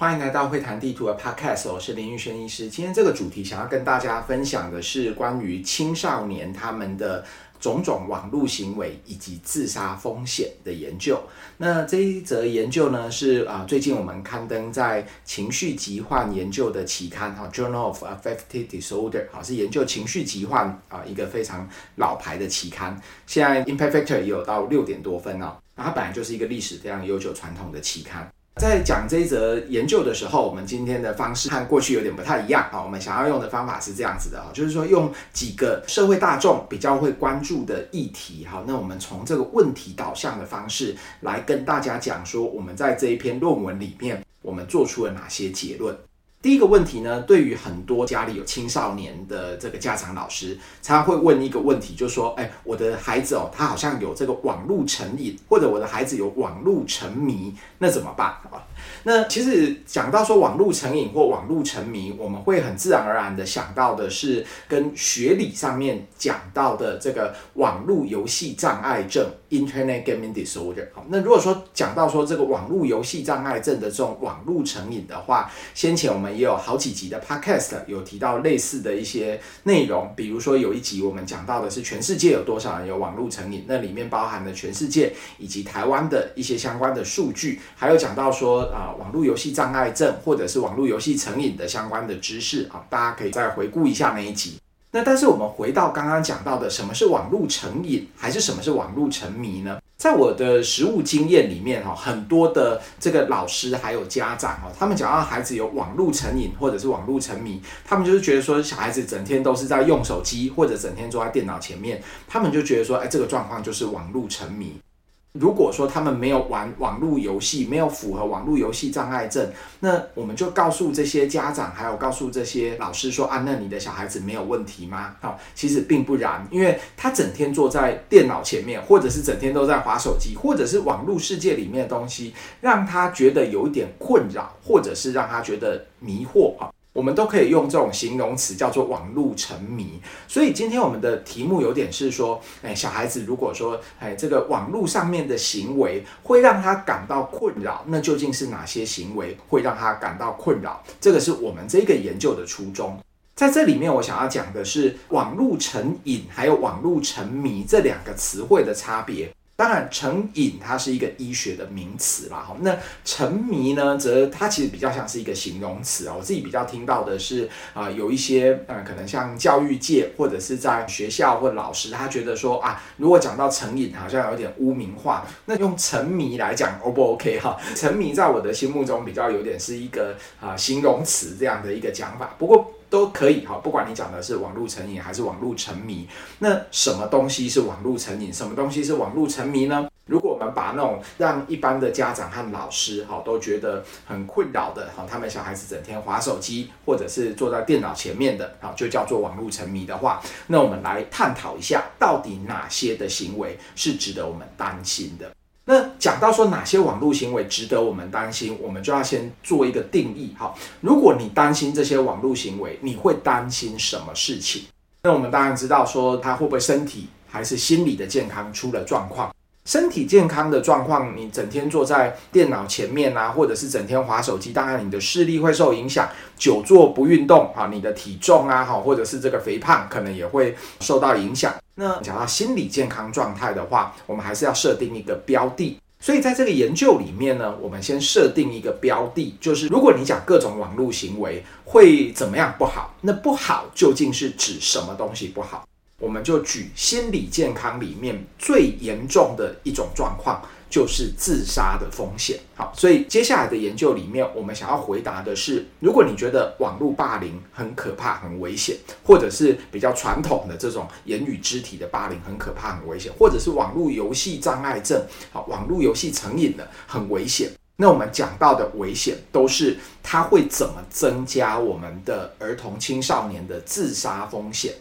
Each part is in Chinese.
欢迎来到会谈地图的 Podcast，我是林玉轩医师。今天这个主题想要跟大家分享的是关于青少年他们的种种网络行为以及自杀风险的研究。那这一则研究呢，是啊最近我们刊登在情绪疾患研究的期刊哈，Journal of Affective Disorder，好，是研究情绪疾患啊一个非常老牌的期刊。现在 Impact Factor 也有到六点多分哦，那它本来就是一个历史非常悠久传统的期刊。在讲这一则研究的时候，我们今天的方式和过去有点不太一样啊。我们想要用的方法是这样子的啊，就是说用几个社会大众比较会关注的议题，哈，那我们从这个问题导向的方式来跟大家讲说，我们在这一篇论文里面，我们做出了哪些结论。第一个问题呢，对于很多家里有青少年的这个家长老师，常常会问一个问题，就是说，哎，我的孩子哦，他好像有这个网络成瘾，或者我的孩子有网络沉迷，那怎么办啊？那其实讲到说网络成瘾或网络沉迷，我们会很自然而然的想到的是跟学理上面讲到的这个网络游戏障碍症 （Internet Gaming Disorder）。好，那如果说讲到说这个网络游戏障碍症的这种网络成瘾的话，先前我们也有好几集的 Podcast 有提到类似的一些内容，比如说有一集我们讲到的是全世界有多少人有网络成瘾，那里面包含了全世界以及台湾的一些相关的数据，还有讲到说啊。网络游戏障碍症或者是网络游戏成瘾的相关的知识啊，大家可以再回顾一下那一集。那但是我们回到刚刚讲到的，什么是网络成瘾，还是什么是网络沉迷呢？在我的实务经验里面哈，很多的这个老师还有家长哈，他们讲到孩子有网络成瘾或者是网络沉迷，他们就是觉得说小孩子整天都是在用手机或者整天坐在电脑前面，他们就觉得说，哎，这个状况就是网络沉迷。如果说他们没有玩网络游戏，没有符合网络游戏障碍症，那我们就告诉这些家长，还有告诉这些老师说啊，那你的小孩子没有问题吗？好，其实并不然，因为他整天坐在电脑前面，或者是整天都在滑手机，或者是网络世界里面的东西，让他觉得有一点困扰，或者是让他觉得迷惑啊。我们都可以用这种形容词叫做网络沉迷，所以今天我们的题目有点是说，哎，小孩子如果说，哎，这个网络上面的行为会让他感到困扰，那究竟是哪些行为会让他感到困扰？这个是我们这个研究的初衷。在这里面，我想要讲的是网络成瘾还有网络沉迷这两个词汇的差别。当然，成瘾它是一个医学的名词啦，哈。那沉迷呢，则它其实比较像是一个形容词啊。我自己比较听到的是啊、有一些呃，可能像教育界或者是在学校或老师，他觉得说啊，如果讲到成瘾，好像有点污名化。那用沉迷来讲，O 不 OK 哈？沉迷在我的心目中比较有点是一个啊、形容词这样的一个讲法。不过。都可以哈，不管你讲的是网络成瘾还是网络沉迷，那什么东西是网络成瘾，什么东西是网络沉迷呢？如果我们把那种让一般的家长和老师哈都觉得很困扰的哈，他们小孩子整天划手机或者是坐在电脑前面的啊，就叫做网络沉迷的话，那我们来探讨一下，到底哪些的行为是值得我们担心的。那讲到说哪些网络行为值得我们担心，我们就要先做一个定义。好，如果你担心这些网络行为，你会担心什么事情？那我们当然知道说他会不会身体还是心理的健康出了状况。身体健康的状况，你整天坐在电脑前面啊，或者是整天划手机，当然你的视力会受影响。久坐不运动啊，你的体重啊，好，或者是这个肥胖，可能也会受到影响。那讲到心理健康状态的话，我们还是要设定一个标的。所以在这个研究里面呢，我们先设定一个标的，就是如果你讲各种网络行为会怎么样不好，那不好究竟是指什么东西不好？我们就举心理健康里面最严重的一种状况。就是自杀的风险。好，所以接下来的研究里面，我们想要回答的是：如果你觉得网络霸凌很可怕、很危险，或者是比较传统的这种言语、肢体的霸凌很可怕、很危险，或者是网络游戏障碍症，好，网络游戏成瘾的很危险。那我们讲到的危险，都是它会怎么增加我们的儿童青少年的自杀风险。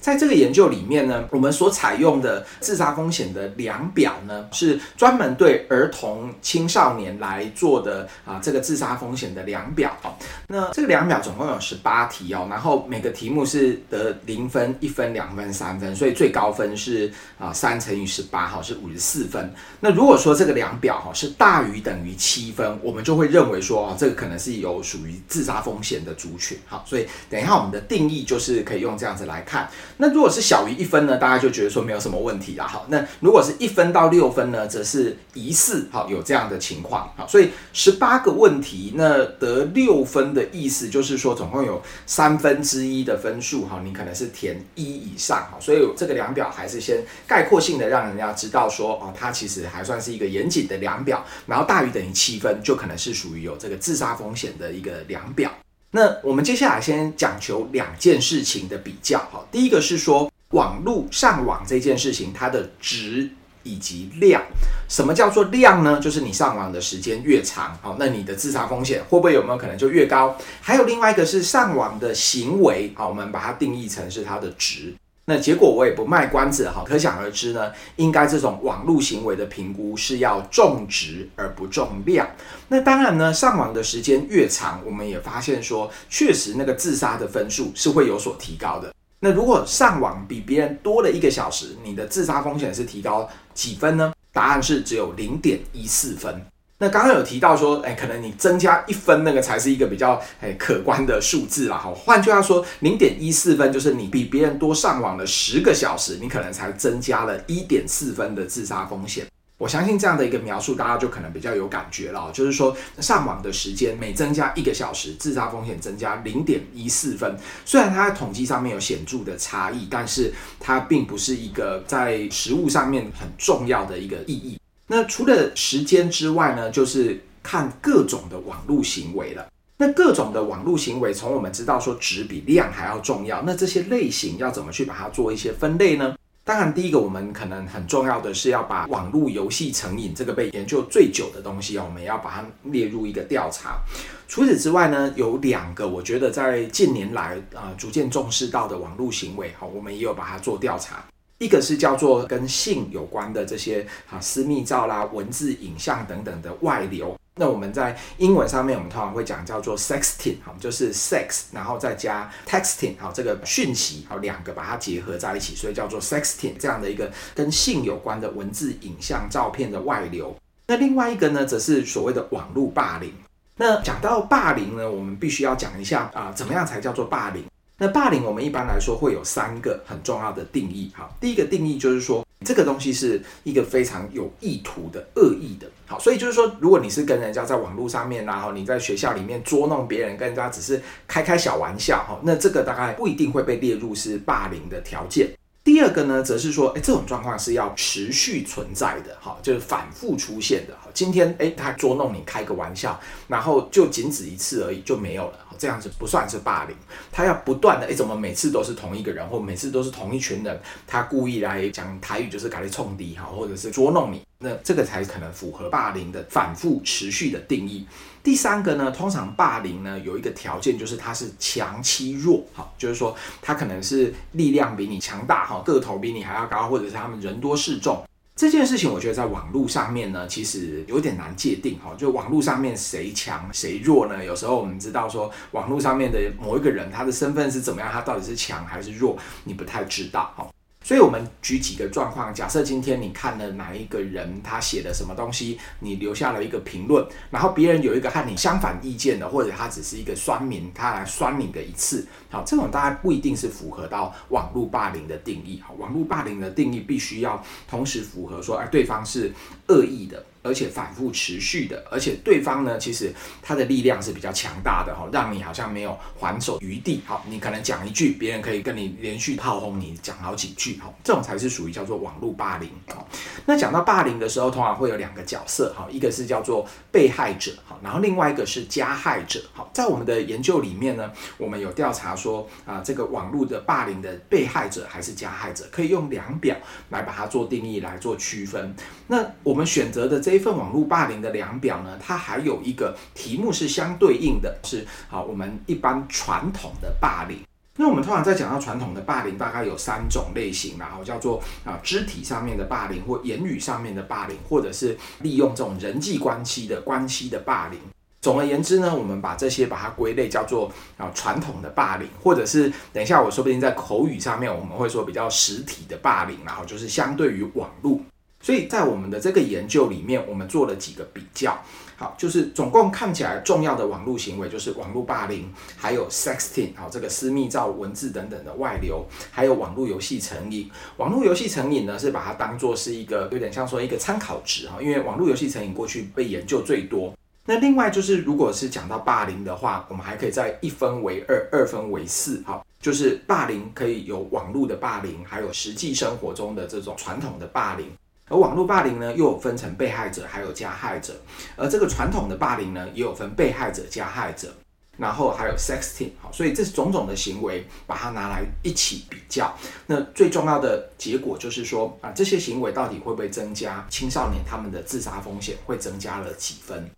在这个研究里面呢，我们所采用的自杀风险的量表呢，是专门对儿童、青少年来做的啊，这个自杀风险的量表哦。那这个量表总共有十八题哦，然后每个题目是得零分、一分、两分、三分，所以最高分是啊三乘以十八，哈，是五十四分。那如果说这个量表哈是大于等于七分，我们就会认为说啊，这个可能是有属于自杀风险的族群。好，所以等一下我们的定义就是可以用这样子来看。那如果是小于一分呢，大家就觉得说没有什么问题啦。好，那如果是一分到六分呢，则是疑似好有这样的情况。好，所以十八个问题，那得六分的意思就是说，总共有三分之一的分数哈，你可能是填一以上哈。所以这个量表还是先概括性的让人家知道说，哦，它其实还算是一个严谨的量表。然后大于等于七分，就可能是属于有这个自杀风险的一个量表。那我们接下来先讲求两件事情的比较，哈，第一个是说网络上网这件事情，它的值以及量。什么叫做量呢？就是你上网的时间越长，好，那你的自杀风险会不会有没有可能就越高？还有另外一个是上网的行为，好，我们把它定义成是它的值。那结果我也不卖关子哈，可想而知呢，应该这种网络行为的评估是要重质而不重量。那当然呢，上网的时间越长，我们也发现说，确实那个自杀的分数是会有所提高的。那如果上网比别人多了一个小时，你的自杀风险是提高几分呢？答案是只有零点一四分。那刚刚有提到说，哎，可能你增加一分，那个才是一个比较哎可观的数字啦。好，换句话说，零点一四分就是你比别人多上网了十个小时，你可能才增加了一点四分的自杀风险。我相信这样的一个描述，大家就可能比较有感觉了。就是说，上网的时间每增加一个小时，自杀风险增加零点一四分。虽然它在统计上面有显著的差异，但是它并不是一个在实物上面很重要的一个意义。那除了时间之外呢，就是看各种的网络行为了。那各种的网络行为，从我们知道说质比量还要重要，那这些类型要怎么去把它做一些分类呢？当然，第一个我们可能很重要的是要把网络游戏成瘾这个被研究最久的东西哦，我们要把它列入一个调查。除此之外呢，有两个我觉得在近年来啊、逐渐重视到的网络行为，好，我们也有把它做调查。一个是叫做跟性有关的这些啊私密照啦、文字、影像等等的外流。那我们在英文上面，我们通常会讲叫做 sexting，好，就是 sex，然后再加 texting，好，这个讯息，好，两个把它结合在一起，所以叫做 sexting 这样的一个跟性有关的文字、影像、照片的外流。那另外一个呢，则是所谓的网络霸凌。那讲到霸凌呢，我们必须要讲一下啊，怎么样才叫做霸凌？那霸凌我们一般来说会有三个很重要的定义，好，第一个定义就是说这个东西是一个非常有意图的恶意的，好，所以就是说如果你是跟人家在网络上面，然后你在学校里面捉弄别人，跟人家只是开开小玩笑，哈，那这个大概不一定会被列入是霸凌的条件。第二个呢，则是说，哎，这种状况是要持续存在的，哈，就是反复出现的，哈，今天哎他捉弄你开个玩笑，然后就仅止一次而已就没有了。这样子不算是霸凌，他要不断的，哎，怎么每次都是同一个人，或每次都是同一群人，他故意来讲台语就是搞你冲敌哈，或者是捉弄你，那这个才可能符合霸凌的反复持续的定义。第三个呢，通常霸凌呢有一个条件，就是他是强欺弱，哈，就是说他可能是力量比你强大，哈，个头比你还要高，或者是他们人多势众。这件事情，我觉得在网络上面呢，其实有点难界定哈。就网络上面谁强谁弱呢？有时候我们知道说，网络上面的某一个人，他的身份是怎么样，他到底是强还是弱，你不太知道哈。所以，我们举几个状况，假设今天你看了哪一个人他写的什么东西，你留下了一个评论，然后别人有一个和你相反意见的，或者他只是一个酸民，他来酸你的一次，好，这种大概不一定是符合到网络霸凌的定义。好，网络霸凌的定义必须要同时符合说，哎，对方是恶意的。而且反复持续的，而且对方呢，其实他的力量是比较强大的哈，让你好像没有还手余地。好，你可能讲一句，别人可以跟你连续炮轰你讲好几句哈，这种才是属于叫做网络霸凌。好，那讲到霸凌的时候，通常会有两个角色哈，一个是叫做被害者哈，然后另外一个是加害者。好，在我们的研究里面呢，我们有调查说啊，这个网络的霸凌的被害者还是加害者，可以用量表来把它做定义来做区分。那我们选择的这一份网络霸凌的量表呢，它还有一个题目是相对应的，是啊，我们一般传统的霸凌。那我们通常在讲到传统的霸凌，大概有三种类型，然后叫做啊肢体上面的霸凌，或言语上面的霸凌，或者是利用这种人际关系的关系的霸凌。总而言之呢，我们把这些把它归类叫做啊传统的霸凌，或者是等一下我说不定在口语上面我们会说比较实体的霸凌，然后就是相对于网络。所以在我们的这个研究里面，我们做了几个比较。好，就是总共看起来重要的网络行为，就是网络霸凌，还有 sexting，好，这个私密照、文字等等的外流，还有网络游戏成瘾。网络游戏成瘾呢，是把它当做是一个有点像说一个参考值哈，因为网络游戏成瘾过去被研究最多。那另外就是，如果是讲到霸凌的话，我们还可以再一分为二，二分为四，好，就是霸凌可以有网络的霸凌，还有实际生活中的这种传统的霸凌。而网络霸凌呢，又有分成被害者还有加害者，而这个传统的霸凌呢，也有分被害者、加害者，然后还有 sexting，好，所以这种种的行为，把它拿来一起比较，那最重要的结果就是说啊，这些行为到底会不会增加青少年他们的自杀风险，会增加了几分？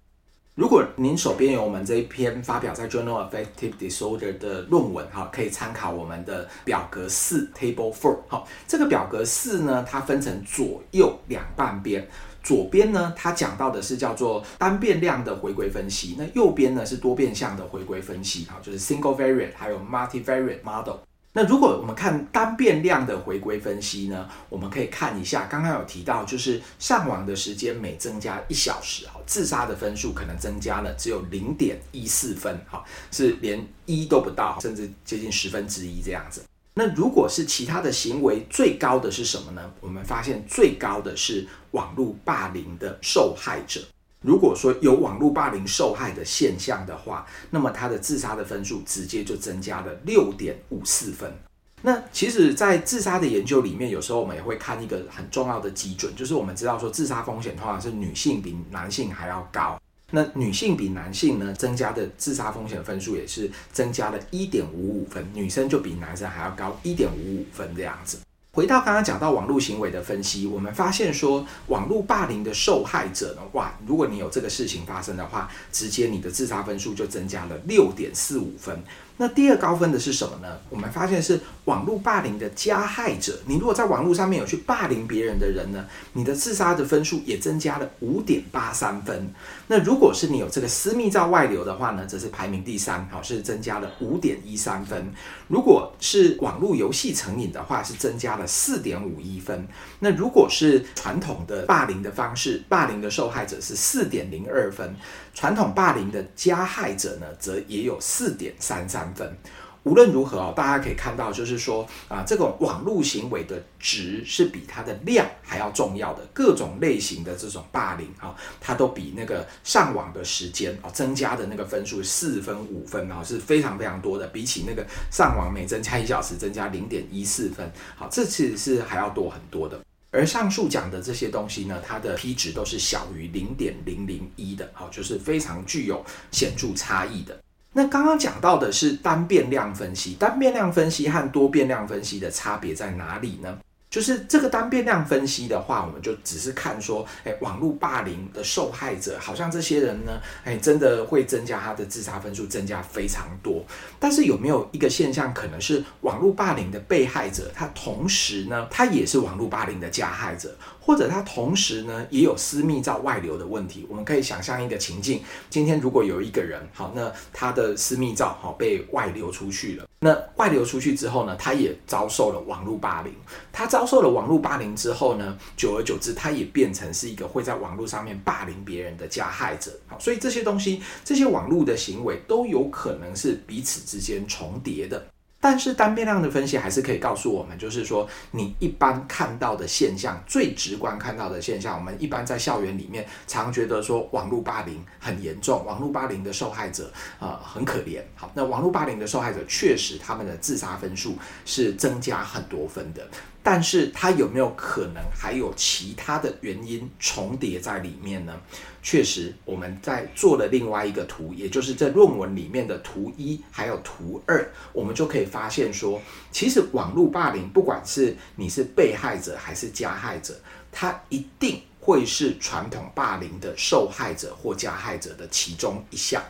如果您手边有我们这一篇发表在 Journal of Affective Disorder 的论文，哈，可以参考我们的表格四 Table Four。好，这个表格四呢，它分成左右两半边。左边呢，它讲到的是叫做单变量的回归分析，那右边呢是多变项的回归分析，哈，就是 Single Variant 还有 Multivariate Model。那如果我们看单变量的回归分析呢，我们可以看一下，刚刚有提到，就是上网的时间每增加一小时，哈，自杀的分数可能增加了只有零点一四分，哈，是连一都不到，甚至接近十分之一这样子。那如果是其他的行为，最高的是什么呢？我们发现最高的是网络霸凌的受害者。如果说有网络霸凌受害的现象的话，那么他的自杀的分数直接就增加了六点五四分。那其实，在自杀的研究里面，有时候我们也会看一个很重要的基准，就是我们知道说自杀风险通常是女性比男性还要高。那女性比男性呢，增加的自杀风险分数也是增加了一点五五分，女生就比男生还要高一点五五分这样子。回到刚刚讲到网络行为的分析，我们发现说，网络霸凌的受害者的话，如果你有这个事情发生的话，直接你的自杀分数就增加了六点四五分。那第二高分的是什么呢？我们发现是网络霸凌的加害者。你如果在网络上面有去霸凌别人的人呢，你的自杀的分数也增加了五点八三分。那如果是你有这个私密照外流的话呢，则是排名第三，好，是增加了五点一三分。如果是网络游戏成瘾的话，是增加了四点五一分。那如果是传统的霸凌的方式，霸凌的受害者是四点零二分。传统霸凌的加害者呢，则也有四点三三分。无论如何哦，大家可以看到，就是说啊，这种网络行为的值是比它的量还要重要的。各种类型的这种霸凌啊，它都比那个上网的时间啊增加的那个分数四分五分啊，是非常非常多的。比起那个上网每增加一小时增加零点一四分，好，这其实是还要多很多的。而上述讲的这些东西呢，它的 P 值都是小于零点零零一的，好，就是非常具有显著差异的。那刚刚讲到的是单变量分析，单变量分析和多变量分析的差别在哪里呢？就是这个单变量分析的话，我们就只是看说，哎，网络霸凌的受害者，好像这些人呢，哎，真的会增加他的自杀分数，增加非常多。但是有没有一个现象，可能是网络霸凌的被害者，他同时呢，他也是网络霸凌的加害者？或者他同时呢也有私密照外流的问题，我们可以想象一个情境：今天如果有一个人，好，那他的私密照好被外流出去了，那外流出去之后呢，他也遭受了网络霸凌。他遭受了网络霸凌之后呢，久而久之，他也变成是一个会在网络上面霸凌别人的加害者。好，所以这些东西，这些网络的行为都有可能是彼此之间重叠的。但是单变量的分析还是可以告诉我们，就是说你一般看到的现象，最直观看到的现象，我们一般在校园里面常觉得说网络霸凌很严重，网络霸凌的受害者、呃、很可怜。好，那网络霸凌的受害者确实他们的自杀分数是增加很多分的。但是它有没有可能还有其他的原因重叠在里面呢？确实，我们在做了另外一个图，也就是这论文里面的图一还有图二，我们就可以发现说，其实网络霸凌，不管是你是被害者还是加害者，它一定会是传统霸凌的受害者或加害者的其中一项。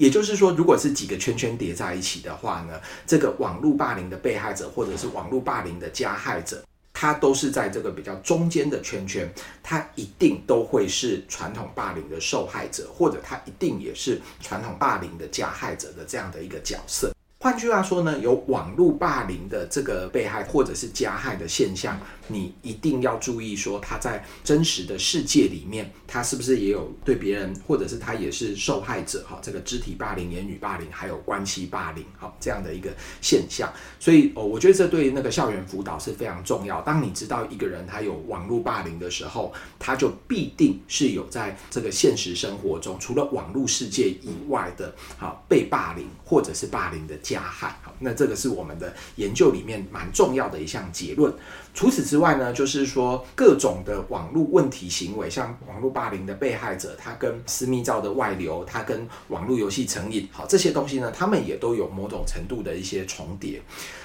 也就是说，如果是几个圈圈叠在一起的话呢，这个网络霸凌的被害者或者是网络霸凌的加害者，他都是在这个比较中间的圈圈，他一定都会是传统霸凌的受害者，或者他一定也是传统霸凌的加害者的这样的一个角色。换句话说呢，有网络霸凌的这个被害或者是加害的现象，你一定要注意说他在真实的世界里面，他是不是也有对别人，或者是他也是受害者哈？这个肢体霸凌、言语霸凌，还有关系霸凌，哈，这样的一个现象。所以哦，我觉得这对那个校园辅导是非常重要。当你知道一个人他有网络霸凌的时候，他就必定是有在这个现实生活中，除了网络世界以外的哈被霸凌或者是霸凌的。加害，好，那这个是我们的研究里面蛮重要的一项结论。除此之外呢，就是说各种的网络问题行为，像网络霸凌的被害者，他跟私密照的外流，他跟网络游戏成瘾，好，这些东西呢，他们也都有某种程度的一些重叠。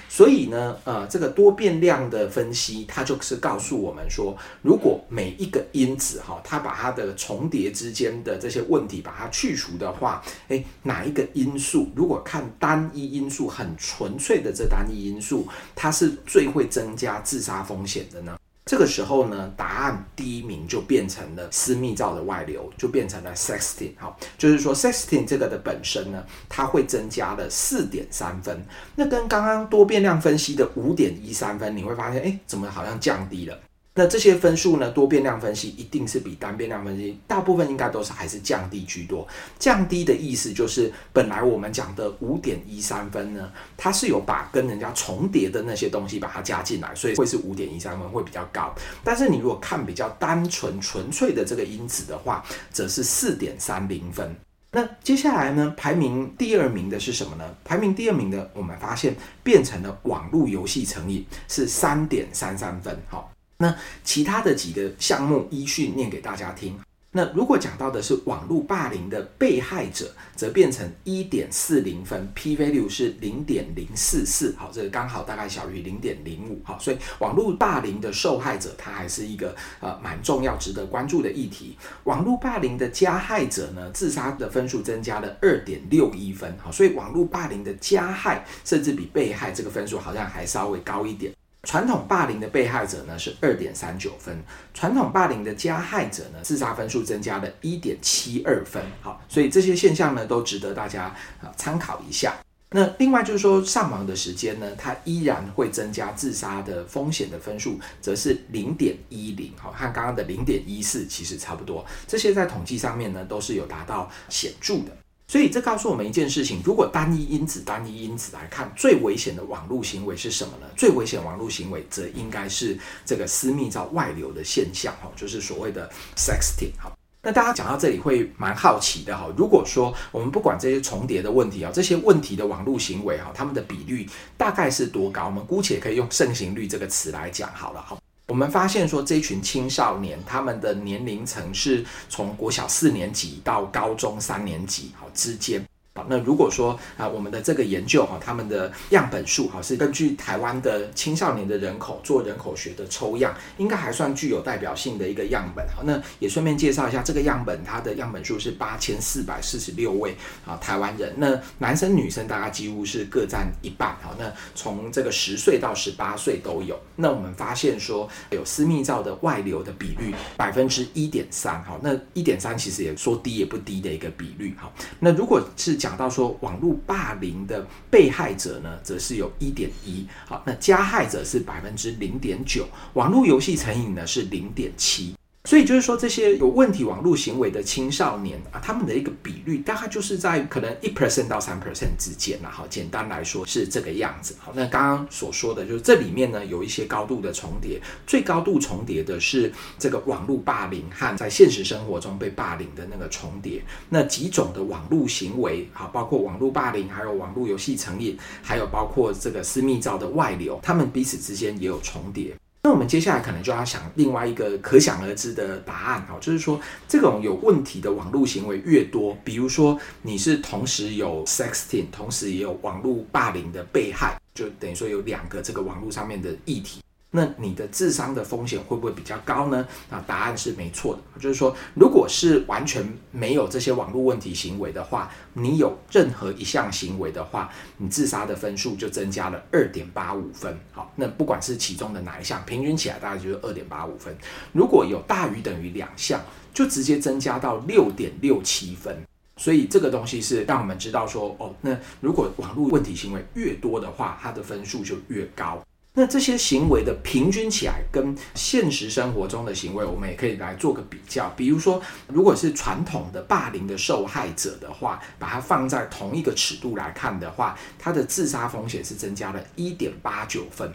所以呢，呃，这个多变量的分析，它就是告诉我们说，如果每一个因子哈，它把它的重叠之间的这些问题把它去除的话，诶，哪一个因素，如果看单一因素很纯粹的这单一因素，它是最会增加自杀风险的呢？这个时候呢，答案第一名就变成了私密照的外流，就变成了 sexting。好，就是说 sexting 这个的本身呢，它会增加了四点三分。那跟刚刚多变量分析的五点一三分，你会发现，哎，怎么好像降低了？那这些分数呢，多变量分析一定是比单变量分析，大部分应该都是还是降低居多。降低的意思就是，本来我们讲的五点一三分呢，它是有把跟人家重叠的那些东西把它加进来，所以会是五点一三分会比较高。但是你如果看比较单纯纯粹的这个因子的话，则是四点三零分。那接下来呢，排名第二名的是什么呢？排名第二名的，我们发现变成了网络游戏成瘾，是三点三三分。好。那其他的几个项目依序念给大家听。那如果讲到的是网络霸凌的被害者，则变成一点四零分，P value 是零点零四四，好，这个刚好大概小于零点零五，好，所以网络霸凌的受害者，他还是一个呃蛮重要、值得关注的议题。网络霸凌的加害者呢，自杀的分数增加了二点六一分，好，所以网络霸凌的加害甚至比被害这个分数好像还稍微高一点。传统霸凌的被害者呢是二点三九分，传统霸凌的加害者呢自杀分数增加了一点七二分，好，所以这些现象呢都值得大家啊参考一下。那另外就是说上网的时间呢，它依然会增加自杀的风险的分数，则是零点一零，好，和刚刚的零点一四其实差不多，这些在统计上面呢都是有达到显著的。所以这告诉我们一件事情：如果单一因子、单一因子来看，最危险的网络行为是什么呢？最危险网络行为则应该是这个私密照外流的现象，哈，就是所谓的 sexting。好，那大家讲到这里会蛮好奇的，哈。如果说我们不管这些重叠的问题啊，这些问题的网络行为，哈，他们的比率大概是多高？我们姑且可以用盛行率这个词来讲好了，哈。我们发现说，这群青少年他们的年龄层是从国小四年级到高中三年级，好之间。好，那如果说啊，我们的这个研究哈，他们的样本数哈是根据台湾的青少年的人口做人口学的抽样，应该还算具有代表性的一个样本。好，那也顺便介绍一下这个样本，它的样本数是八千四百四十六位啊台湾人。那男生女生大概几乎是各占一半。好，那从这个十岁到十八岁都有。那我们发现说有私密照的外流的比率百分之一点三。好，那一点三其实也说低也不低的一个比率。好，那如果是讲到说网络霸凌的被害者呢，则是有一点一，好，那加害者是百分之零点九，网络游戏成瘾呢是零点七。所以就是说，这些有问题网络行为的青少年啊，他们的一个比率大概就是在可能一 percent 到三 percent 之间啦。好，简单来说是这个样子。好，那刚刚所说的就是这里面呢有一些高度的重叠，最高度重叠的是这个网络霸凌和在现实生活中被霸凌的那个重叠。那几种的网络行为，好，包括网络霸凌，还有网络游戏成瘾，还有包括这个私密照的外流，他们彼此之间也有重叠。那我们接下来可能就要想另外一个可想而知的答案哈，就是说这种有问题的网络行为越多，比如说你是同时有 sexting，同时也有网络霸凌的被害，就等于说有两个这个网络上面的议题。那你的自伤的风险会不会比较高呢？那答案是没错的，就是说，如果是完全没有这些网络问题行为的话，你有任何一项行为的话，你自杀的分数就增加了二点八五分。好，那不管是其中的哪一项，平均起来大概就是二点八五分。如果有大于等于两项，就直接增加到六点六七分。所以这个东西是让我们知道说，哦，那如果网络问题行为越多的话，它的分数就越高。那这些行为的平均起来，跟现实生活中的行为，我们也可以来做个比较。比如说，如果是传统的霸凌的受害者的话，把它放在同一个尺度来看的话，他的自杀风险是增加了一点八九分。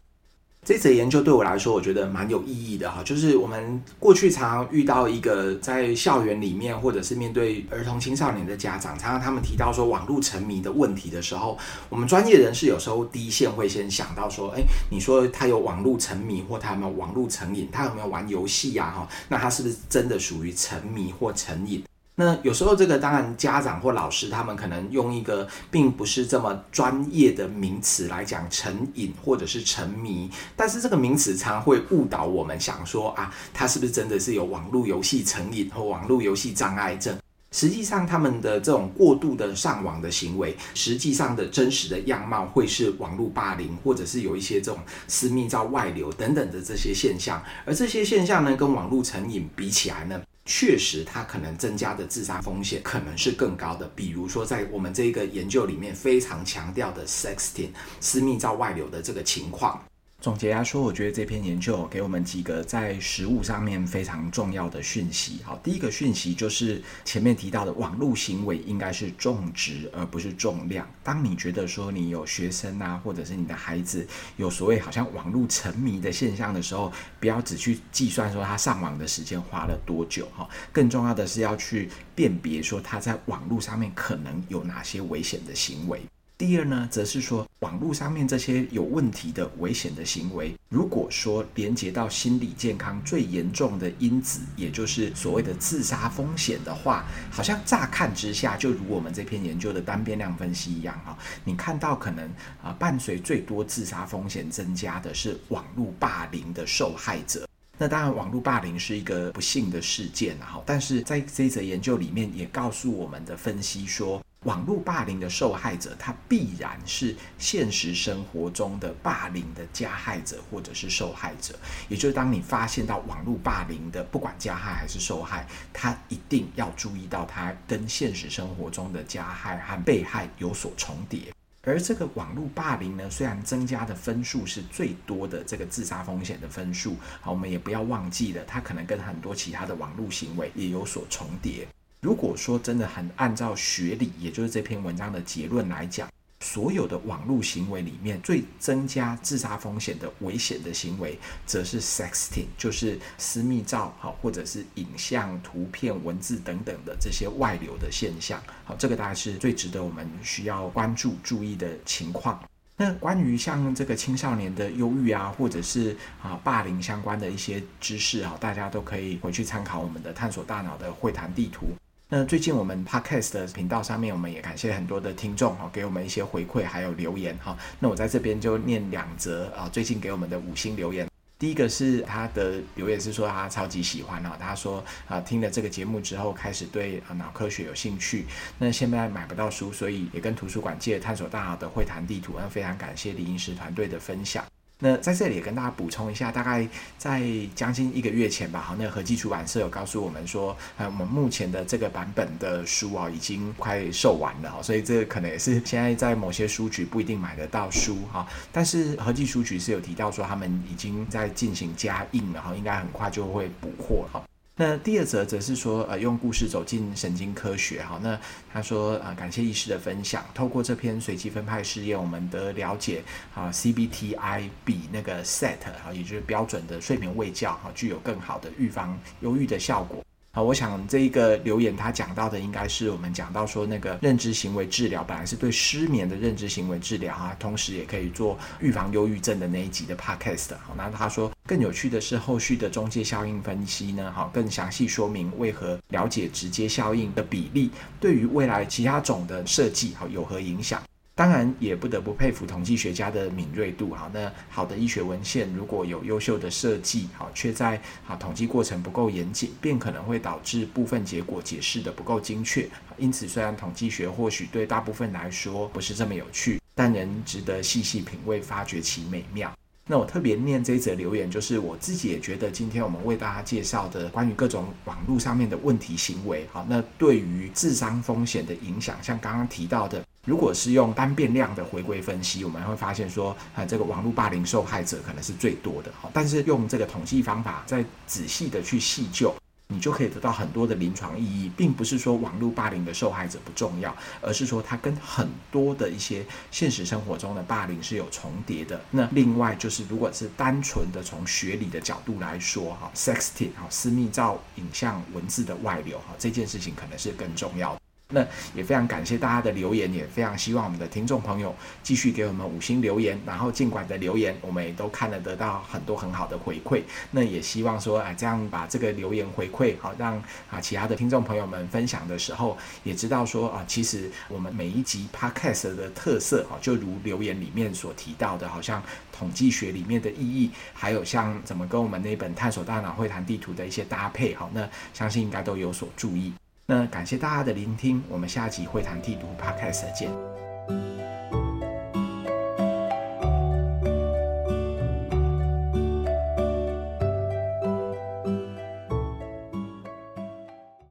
这则研究对我来说，我觉得蛮有意义的哈。就是我们过去常常遇到一个在校园里面，或者是面对儿童青少年的家长，常常他们提到说网络沉迷的问题的时候，我们专业人士有时候第一线会先想到说，哎，你说他有网络沉迷，或他有没有网络成瘾，他有没有玩游戏呀？哈，那他是不是真的属于沉迷或成瘾？那有时候这个当然家长或老师他们可能用一个并不是这么专业的名词来讲成瘾或者是沉迷，但是这个名词常会误导我们想说啊，他是不是真的是有网络游戏成瘾或网络游戏障碍症？实际上他们的这种过度的上网的行为，实际上的真实的样貌会是网络霸凌，或者是有一些这种私密照外流等等的这些现象，而这些现象呢，跟网络成瘾比起来呢，确实，它可能增加的自杀风险可能是更高的。比如说，在我们这个研究里面非常强调的 sexting 私密照外流的这个情况。总结来说，我觉得这篇研究给我们几个在实务上面非常重要的讯息。好，第一个讯息就是前面提到的网络行为应该是重质而不是重量。当你觉得说你有学生啊，或者是你的孩子有所谓好像网络沉迷的现象的时候，不要只去计算说他上网的时间花了多久哈，更重要的是要去辨别说他在网络上面可能有哪些危险的行为。第二呢，则是说网络上面这些有问题的危险的行为，如果说连接到心理健康最严重的因子，也就是所谓的自杀风险的话，好像乍看之下，就如我们这篇研究的单变量分析一样哈，你看到可能啊伴随最多自杀风险增加的是网络霸凌的受害者。那当然，网络霸凌是一个不幸的事件哈，但是在这则研究里面也告诉我们的分析说。网络霸凌的受害者，他必然是现实生活中的霸凌的加害者或者是受害者。也就是当你发现到网络霸凌的，不管加害还是受害，他一定要注意到他跟现实生活中的加害和被害有所重叠。而这个网络霸凌呢，虽然增加的分数是最多的这个自杀风险的分数，好，我们也不要忘记了，它可能跟很多其他的网络行为也有所重叠。如果说真的很按照学理，也就是这篇文章的结论来讲，所有的网络行为里面最增加自杀风险的危险的行为，则是 sexting，就是私密照，好，或者是影像、图片、文字等等的这些外流的现象，好，这个大概是最值得我们需要关注、注意的情况。那关于像这个青少年的忧郁啊，或者是啊霸凌相关的一些知识啊，大家都可以回去参考我们的探索大脑的会谈地图。那最近我们 Podcast 的频道上面，我们也感谢很多的听众哈，给我们一些回馈还有留言哈。那我在这边就念两则啊，最近给我们的五星留言。第一个是他的留言是说他超级喜欢哈，他说啊听了这个节目之后开始对脑科学有兴趣。那现在买不到书，所以也跟图书馆借探索大脑的会谈地图。那非常感谢李医师团队的分享。那在这里也跟大家补充一下，大概在将近一个月前吧，好，那合记出版社有告诉我们说，呃，我们目前的这个版本的书啊，已经快售完了，所以这个可能也是现在在某些书局不一定买得到书哈，但是合记书局是有提到说他们已经在进行加印了哈，应该很快就会补货哈。那第二则则是说，呃，用故事走进神经科学。哈，那他说，呃，感谢医师的分享。透过这篇随机分派试验，我们的了解，啊，CBTI 比那个 SET，啊，也就是标准的睡眠卫教，哈，具有更好的预防忧郁的效果。好，我想这一个留言他讲到的应该是我们讲到说那个认知行为治疗本来是对失眠的认知行为治疗啊，同时也可以做预防忧郁症的那一集的 podcast。好，那他说更有趣的是后续的中介效应分析呢，好，更详细说明为何了解直接效应的比例对于未来其他种的设计好有何影响。当然，也不得不佩服统计学家的敏锐度。好，那好的医学文献如果有优秀的设计，好，却在好统计过程不够严谨，便可能会导致部分结果解释得不够精确。因此，虽然统计学或许对大部分来说不是这么有趣，但仍值得细细品味，发掘其美妙。那我特别念这则留言，就是我自己也觉得，今天我们为大家介绍的关于各种网络上面的问题行为，好，那对于智商风险的影响，像刚刚提到的，如果是用单变量的回归分析，我们会发现说，啊，这个网络霸凌受害者可能是最多的，好，但是用这个统计方法再仔细的去细究。你就可以得到很多的临床意义，并不是说网络霸凌的受害者不重要，而是说它跟很多的一些现实生活中的霸凌是有重叠的。那另外就是，如果是单纯的从学理的角度来说，哈，sexting 哈，私密照、影像、文字的外流，哈，这件事情可能是更重要。那也非常感谢大家的留言，也非常希望我们的听众朋友继续给我们五星留言，然后尽管的留言，我们也都看了得到很多很好的回馈。那也希望说啊，这样把这个留言回馈好，让啊其他的听众朋友们分享的时候，也知道说啊，其实我们每一集 Podcast 的特色啊，就如留言里面所提到的，好像统计学里面的意义，还有像怎么跟我们那本探索大脑会谈地图的一些搭配，好，那相信应该都有所注意。那感谢大家的聆听，我们下集会谈地图趴开始见。